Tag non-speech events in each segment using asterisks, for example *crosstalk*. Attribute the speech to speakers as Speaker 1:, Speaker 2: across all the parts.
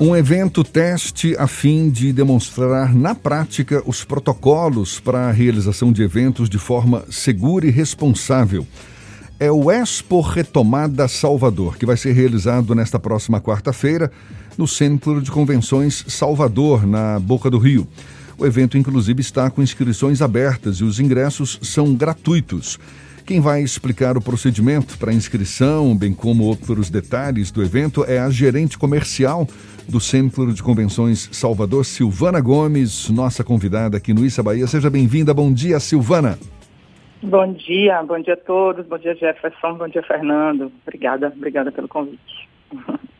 Speaker 1: Um evento teste a fim de demonstrar na prática os protocolos para a realização de eventos de forma segura e responsável. É o Expo Retomada Salvador, que vai ser realizado nesta próxima quarta-feira no Centro de Convenções Salvador, na Boca do Rio. O evento, inclusive, está com inscrições abertas e os ingressos são gratuitos. Quem vai explicar o procedimento para inscrição, bem como outros detalhes do evento, é a gerente comercial do Centro de Convenções Salvador, Silvana Gomes, nossa convidada aqui no Issa Bahia. Seja bem-vinda. Bom dia, Silvana.
Speaker 2: Bom dia, bom dia a todos. Bom dia, Jefferson. Bom dia, Fernando. Obrigada, obrigada pelo convite. *laughs*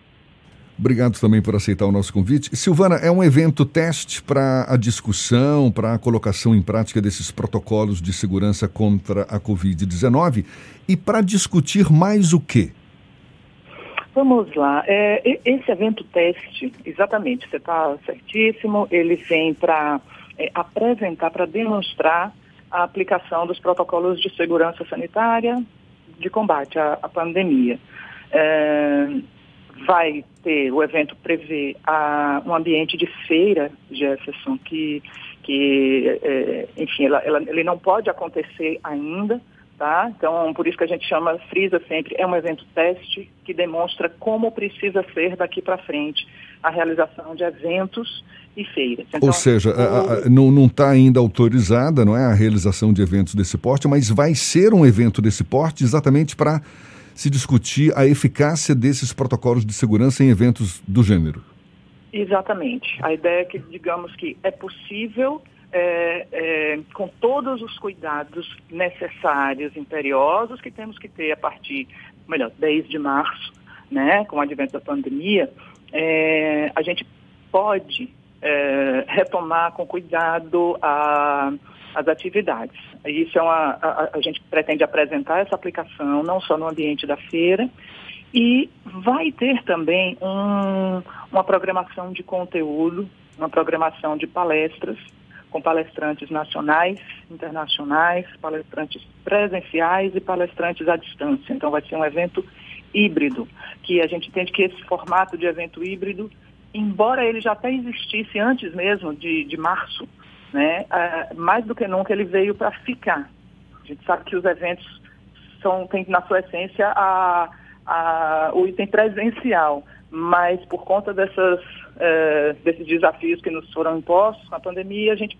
Speaker 1: Obrigado também por aceitar o nosso convite. Silvana, é um evento teste para a discussão, para a colocação em prática desses protocolos de segurança contra a Covid-19 e para discutir mais o quê?
Speaker 2: Vamos lá. É, esse evento teste, exatamente, você está certíssimo, ele vem para é, apresentar, para demonstrar a aplicação dos protocolos de segurança sanitária de combate à, à pandemia. É, vai ter, o evento prevê a, um ambiente de feira, Jefferson, que, que é, enfim, ela, ela, ele não pode acontecer ainda, tá? Então, por isso que a gente chama, frisa sempre, é um evento teste que demonstra como precisa ser daqui para frente a realização de eventos e feiras.
Speaker 1: Então, Ou seja, o... não está ainda autorizada, não é, a realização de eventos desse porte, mas vai ser um evento desse porte exatamente para se discutir a eficácia desses protocolos de segurança em eventos do gênero.
Speaker 2: Exatamente. A ideia é que, digamos que é possível, é, é, com todos os cuidados necessários, imperiosos, que temos que ter a partir, melhor, 10 de março, né, com o advento da pandemia, é, a gente pode é, retomar com cuidado a as atividades. Isso é uma, a, a, gente pretende apresentar essa aplicação não só no ambiente da feira e vai ter também um, uma programação de conteúdo, uma programação de palestras com palestrantes nacionais, internacionais, palestrantes presenciais e palestrantes à distância. Então vai ser um evento híbrido, que a gente entende que esse formato de evento híbrido, embora ele já até existisse antes mesmo de, de março, né? Ah, mais do que nunca ele veio para ficar. A gente sabe que os eventos são, têm na sua essência a, a, o item presencial, mas por conta dessas, eh, desses desafios que nos foram impostos com a pandemia, a gente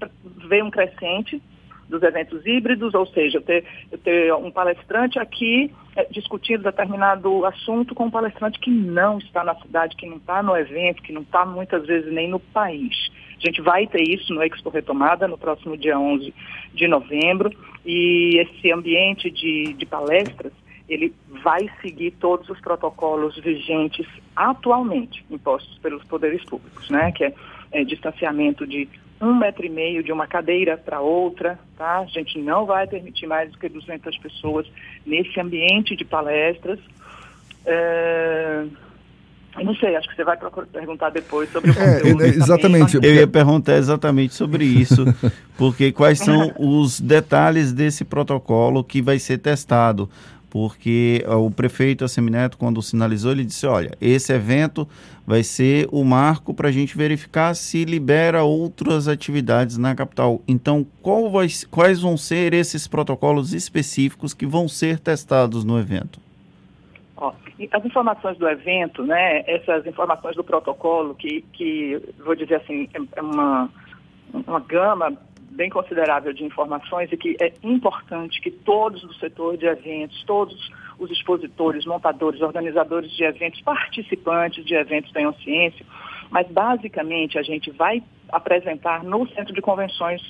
Speaker 2: vê um crescente dos eventos híbridos, ou seja, eu ter, ter um palestrante aqui é, discutindo determinado assunto com um palestrante que não está na cidade, que não está no evento, que não está muitas vezes nem no país. A gente vai ter isso no Expo Retomada no próximo dia 11 de novembro e esse ambiente de, de palestras ele vai seguir todos os protocolos vigentes atualmente impostos pelos poderes públicos, né? Que é, é distanciamento de um metro e meio de uma cadeira para outra, tá? A gente não vai permitir mais do que 200 pessoas nesse ambiente de palestras. É eu não sei, acho que você vai perguntar depois sobre o é, conteúdo. É,
Speaker 1: exatamente.
Speaker 3: Eu ia perguntar exatamente sobre isso, *laughs* porque quais são os detalhes desse protocolo que vai ser testado? Porque o prefeito Assemineto, quando sinalizou, ele disse, olha, esse evento vai ser o marco para a gente verificar se libera outras atividades na capital. Então, vai, quais vão ser esses protocolos específicos que vão ser testados no evento?
Speaker 2: As informações do evento, né, essas informações do protocolo, que, que vou dizer assim, é, é uma, uma gama bem considerável de informações e que é importante que todos do setor de eventos, todos os expositores, montadores, organizadores de eventos, participantes de eventos tenham ciência, mas basicamente a gente vai apresentar no Centro de Convenções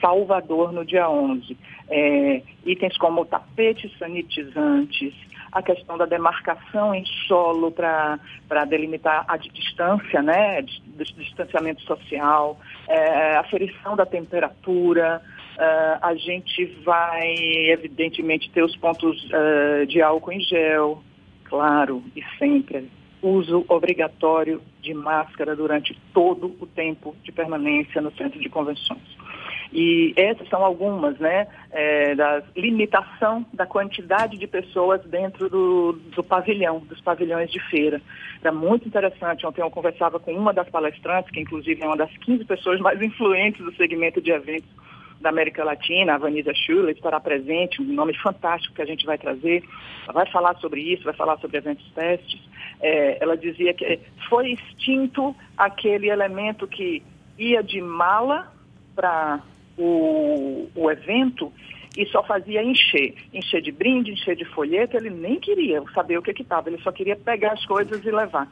Speaker 2: Salvador no dia 11. É, itens como tapetes sanitizantes, a questão da demarcação em solo para delimitar a distância, né, distanciamento social, é, aferição da temperatura, é, a gente vai, evidentemente, ter os pontos é, de álcool em gel, claro, e sempre uso obrigatório de máscara durante todo o tempo de permanência no centro de convenções. E essas são algumas, né, é, da limitação da quantidade de pessoas dentro do, do pavilhão, dos pavilhões de feira. Era muito interessante. Ontem eu conversava com uma das palestrantes, que inclusive é uma das 15 pessoas mais influentes do segmento de eventos da América Latina, a Vanessa Schuller, estará presente, um nome fantástico que a gente vai trazer. Ela vai falar sobre isso, vai falar sobre eventos testes. É, ela dizia que foi extinto aquele elemento que ia de mala para o, o evento e só fazia encher. Encher de brinde, encher de folheto, ele nem queria saber o que estava, ele só queria pegar as coisas e levar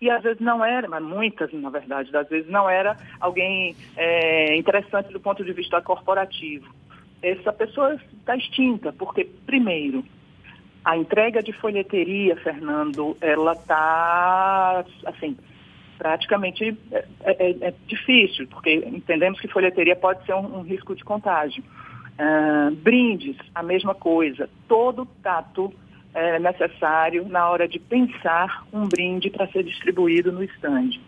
Speaker 2: e às vezes não era, mas muitas, na verdade, às vezes não era alguém é, interessante do ponto de vista corporativo. Essa pessoa está extinta, porque, primeiro, a entrega de folheteria, Fernando, ela está, assim, praticamente é, é, é, difícil, porque entendemos que folheteria pode ser um, um risco de contágio. Uh, brindes, a mesma coisa. Todo tato é, necessário na hora de pensar um brinde para ser distribuído no estande.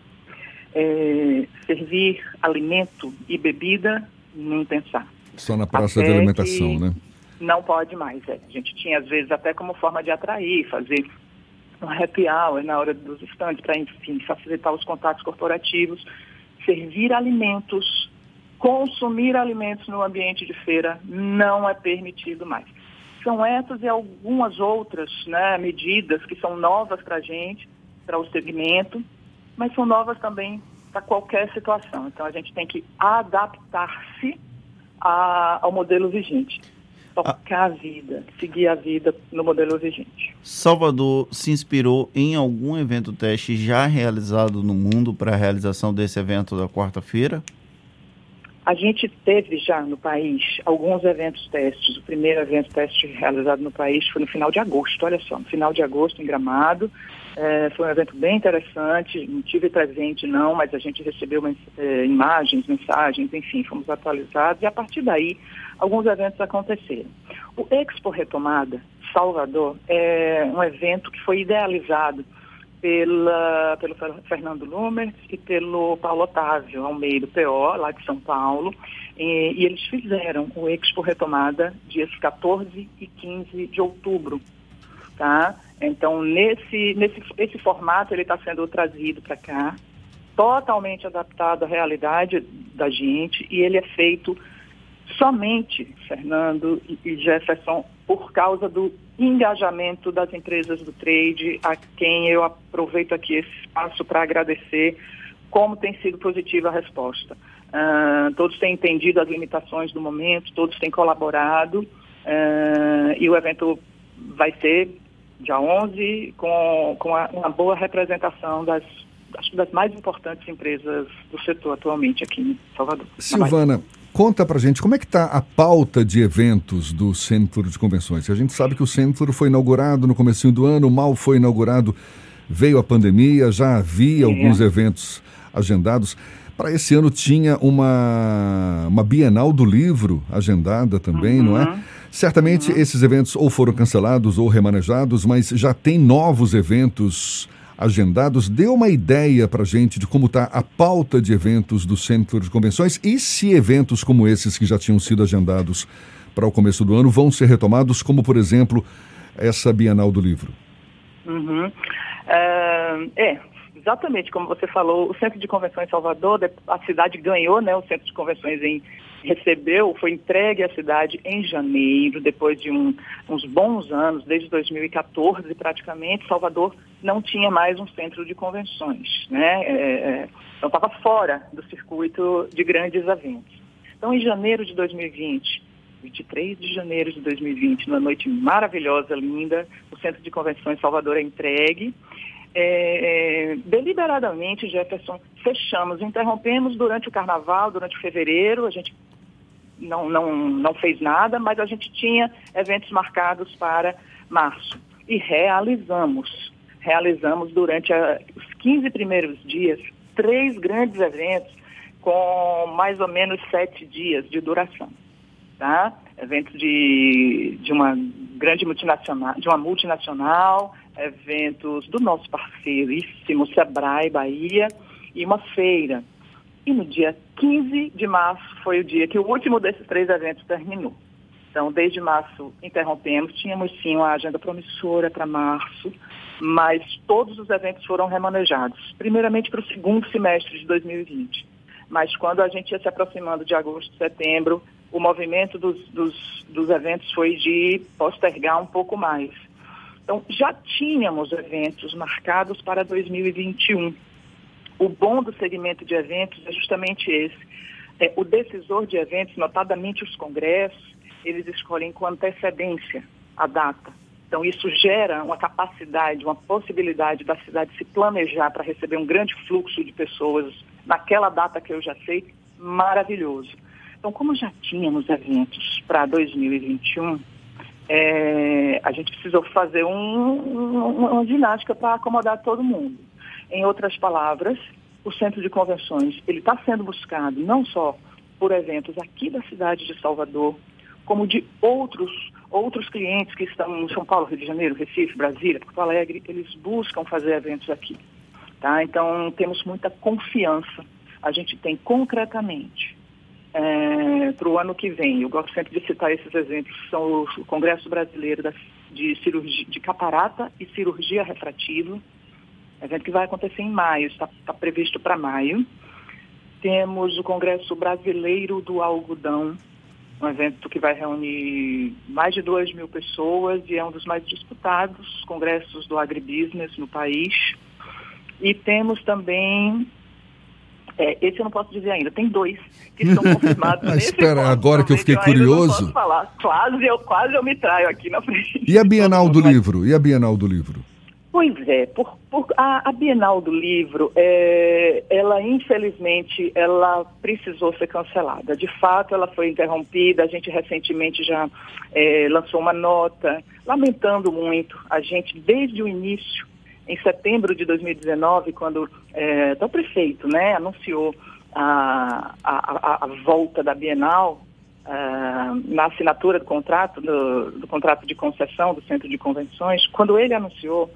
Speaker 2: É, servir alimento e bebida, nem pensar.
Speaker 1: Só na praça até de alimentação, né?
Speaker 2: Não pode mais. É. A gente tinha, às vezes, até como forma de atrair, fazer um happy hour na hora dos estandes, para, enfim, facilitar os contatos corporativos. Servir alimentos, consumir alimentos no ambiente de feira não é permitido mais. São essas e algumas outras né, medidas que são novas para a gente, para o segmento, mas são novas também para qualquer situação. Então a gente tem que adaptar-se ao modelo vigente. Tocar a vida, seguir a vida no modelo vigente.
Speaker 3: Salvador se inspirou em algum evento teste já realizado no mundo para a realização desse evento da quarta-feira?
Speaker 2: A gente teve já no país alguns eventos testes. O primeiro evento teste realizado no país foi no final de agosto, olha só, no final de agosto em Gramado. É, foi um evento bem interessante, não tive presente não, mas a gente recebeu é, imagens, mensagens, enfim, fomos atualizados e a partir daí alguns eventos aconteceram. O Expo Retomada Salvador é um evento que foi idealizado pela, pelo Fernando Lumer e pelo Paulo Otávio Almeida, PO, lá de São Paulo, e, e, eles fizeram o Expo Retomada dias 14 e 15 de outubro, tá? Então, nesse, nesse esse formato, ele está sendo trazido para cá, totalmente adaptado à realidade da gente, e ele é feito somente, Fernando e Jefferson, por causa do engajamento das empresas do trade, a quem eu aproveito aqui esse espaço para agradecer como tem sido positiva a resposta. Uh, todos têm entendido as limitações do momento, todos têm colaborado uh, e o evento vai ser dia 11 com, com a, uma boa representação das, das mais importantes empresas do setor atualmente aqui em Salvador.
Speaker 1: Silvana, Conta pra gente como é que está a pauta de eventos do Centro de Convenções. A gente sabe que o centro foi inaugurado no começo do ano, mal foi inaugurado, veio a pandemia, já havia alguns eventos agendados. Para esse ano tinha uma, uma Bienal do Livro agendada também, uhum. não é? Uhum. Certamente uhum. esses eventos ou foram cancelados ou remanejados, mas já tem novos eventos agendados. Dê uma ideia para a gente de como está a pauta de eventos do Centro de Convenções e se eventos como esses que já tinham sido agendados para o começo do ano vão ser retomados, como, por exemplo, essa Bienal do Livro.
Speaker 2: Uhum. Uh, é, exatamente como você falou, o Centro de Convenções Salvador, a cidade ganhou né, o Centro de Convenções em recebeu, foi entregue à cidade em janeiro, depois de um, uns bons anos, desde 2014 praticamente, Salvador não tinha mais um centro de convenções, né? É, é então estava fora do circuito de grandes eventos. Então, em janeiro de 2020, 23 de janeiro de 2020, numa noite maravilhosa, linda, o Centro de Convenções Salvador é entregue. É, é, deliberadamente, Jefferson, fechamos, interrompemos durante o carnaval, durante fevereiro, a gente não, não, não fez nada, mas a gente tinha eventos marcados para março. E realizamos. Realizamos durante a, os 15 primeiros dias três grandes eventos com mais ou menos sete dias de duração. Tá? Eventos de, de uma grande multinacional, de uma multinacional, eventos do nosso parceiríssimo Sebrae Bahia e uma feira E no dia 15 de março foi o dia que o último desses três eventos terminou. Então, desde março interrompemos, tínhamos sim uma agenda promissora para março, mas todos os eventos foram remanejados, primeiramente para o segundo semestre de 2020. Mas quando a gente ia se aproximando de agosto, setembro, o movimento dos, dos, dos eventos foi de postergar um pouco mais. Então, já tínhamos eventos marcados para 2021 o bom do segmento de eventos é justamente esse. É, o decisor de eventos, notadamente os congressos, eles escolhem com antecedência a data. Então, isso gera uma capacidade, uma possibilidade da cidade se planejar para receber um grande fluxo de pessoas naquela data que eu já sei, maravilhoso. Então, como já tínhamos eventos para 2021, é, a gente precisou fazer um, um, uma ginástica para acomodar todo mundo. Em outras palavras, o centro de convenções ele está sendo buscado não só por eventos aqui da cidade de Salvador, como de outros outros clientes que estão em São Paulo, Rio de Janeiro, Recife, Brasília, Porto Alegre, eles buscam fazer eventos aqui. Tá? Então, temos muita confiança. A gente tem concretamente é, para o ano que vem, eu gosto sempre de citar esses exemplos, são o Congresso Brasileiro de, cirurgia, de Caparata e Cirurgia Refrativa, evento que vai acontecer em maio, está, está previsto para maio. Temos o Congresso Brasileiro do Algodão, um evento que vai reunir mais de 2 mil pessoas e é um dos mais disputados congressos do agribusiness no país. E temos também, é, esse eu não posso dizer ainda, tem dois que estão *laughs* confirmados.
Speaker 1: Ah, espera, agora que eu fiquei curioso.
Speaker 2: Eu falar. Quase eu, quase eu me traio aqui na frente.
Speaker 1: E a Bienal *laughs* do Livro? E a Bienal do Livro?
Speaker 2: Pois é, por, por, a, a, Bienal do Livro, é, ela infelizmente, ela precisou ser cancelada. De fato, ela foi interrompida. A gente recentemente já é, lançou uma nota lamentando muito. A gente, desde o início, em setembro de 2019, quando é, o prefeito né, anunciou a, a, a volta da Bienal, Uh, na assinatura do contrato, do, do, contrato de concessão do Centro de Convenções, quando ele anunciou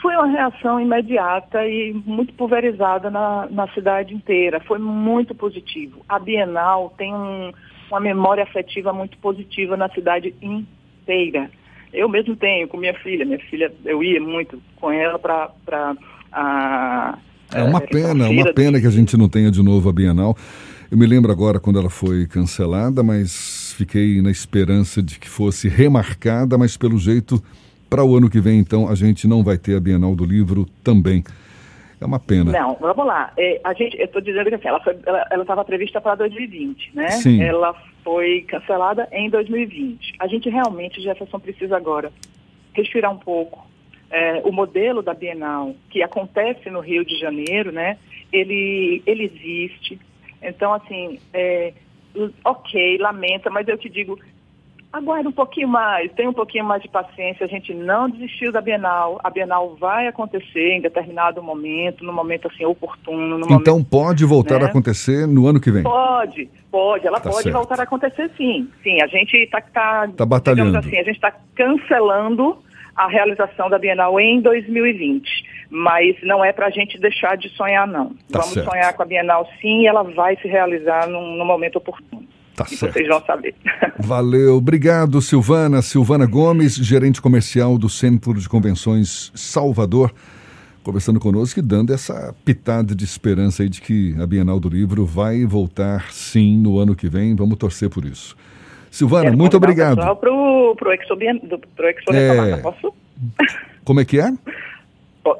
Speaker 2: foi uma reação imediata e muito pulverizada na, na cidade inteira. Foi muito positivo. A Bienal tem um, uma memória afetiva muito positiva na cidade inteira. Eu mesmo tenho com minha filha. Minha filha, eu ia muito com ela para a.
Speaker 1: É uma é, pena, uma pena que a gente não tenha de novo a Bienal. Eu me lembro agora quando ela foi cancelada, mas fiquei na esperança de que fosse remarcada, mas pelo jeito para o ano que vem, então, a gente não vai ter a Bienal do Livro também. É uma pena.
Speaker 2: Não, vamos lá. É, a gente, eu estou dizendo que assim, ela estava prevista para 2020, né?
Speaker 1: Sim.
Speaker 2: Ela foi cancelada em 2020. A gente realmente, Jefferson, precisa agora respirar um pouco. É, o modelo da Bienal, que acontece no Rio de Janeiro, né? Ele, ele existe. Então, assim, é, ok, lamenta, mas eu te digo, aguarde um pouquinho mais, tenha um pouquinho mais de paciência. A gente não desistiu da Bienal. A Bienal vai acontecer em determinado momento, no momento assim oportuno.
Speaker 1: então
Speaker 2: momento,
Speaker 1: pode voltar né? a acontecer no ano que vem?
Speaker 2: Pode, pode. Ela tá pode certo. voltar a acontecer sim. Sim, a gente está tá,
Speaker 1: tá batalhando.
Speaker 2: Assim, a gente está cancelando a realização da Bienal em 2020. Mas não é para a gente deixar de sonhar, não. Tá Vamos certo. sonhar com a Bienal sim e ela vai se realizar no momento oportuno.
Speaker 1: Tá e certo.
Speaker 2: vocês vão saber. *laughs*
Speaker 1: Valeu. Obrigado, Silvana. Silvana Gomes, gerente comercial do Centro de Convenções Salvador, conversando conosco e dando essa pitada de esperança aí de que a Bienal do Livro vai voltar sim no ano que vem. Vamos torcer por isso. Silvana, Quero muito obrigado.
Speaker 2: Para o pro Expo, pro Expo é... posso?
Speaker 1: Como é que é?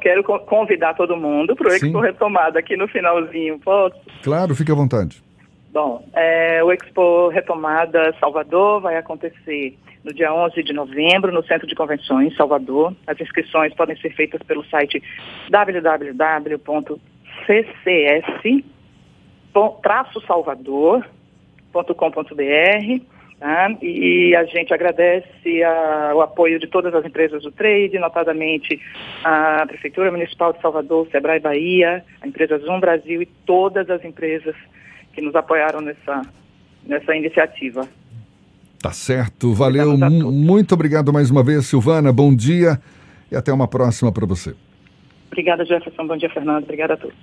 Speaker 2: Quero convidar todo mundo para o Expo Retomada aqui no finalzinho, posso?
Speaker 1: Claro, fique à vontade.
Speaker 2: Bom, é, o Expo Retomada Salvador vai acontecer no dia 11 de novembro no Centro de Convenções Salvador. As inscrições podem ser feitas pelo site www.ccs-salvador.com.br tá? e a gente agradece a, o apoio de todas as empresas do trade, notadamente a Prefeitura Municipal de Salvador, Sebrae Bahia, a empresa Zoom Brasil e todas as empresas que nos apoiaram nessa, nessa iniciativa.
Speaker 1: Tá certo, valeu. Muito obrigado mais uma vez, Silvana. Bom dia e até uma próxima para você.
Speaker 2: Obrigada, Jefferson. Bom dia, Fernando. Obrigada a todos.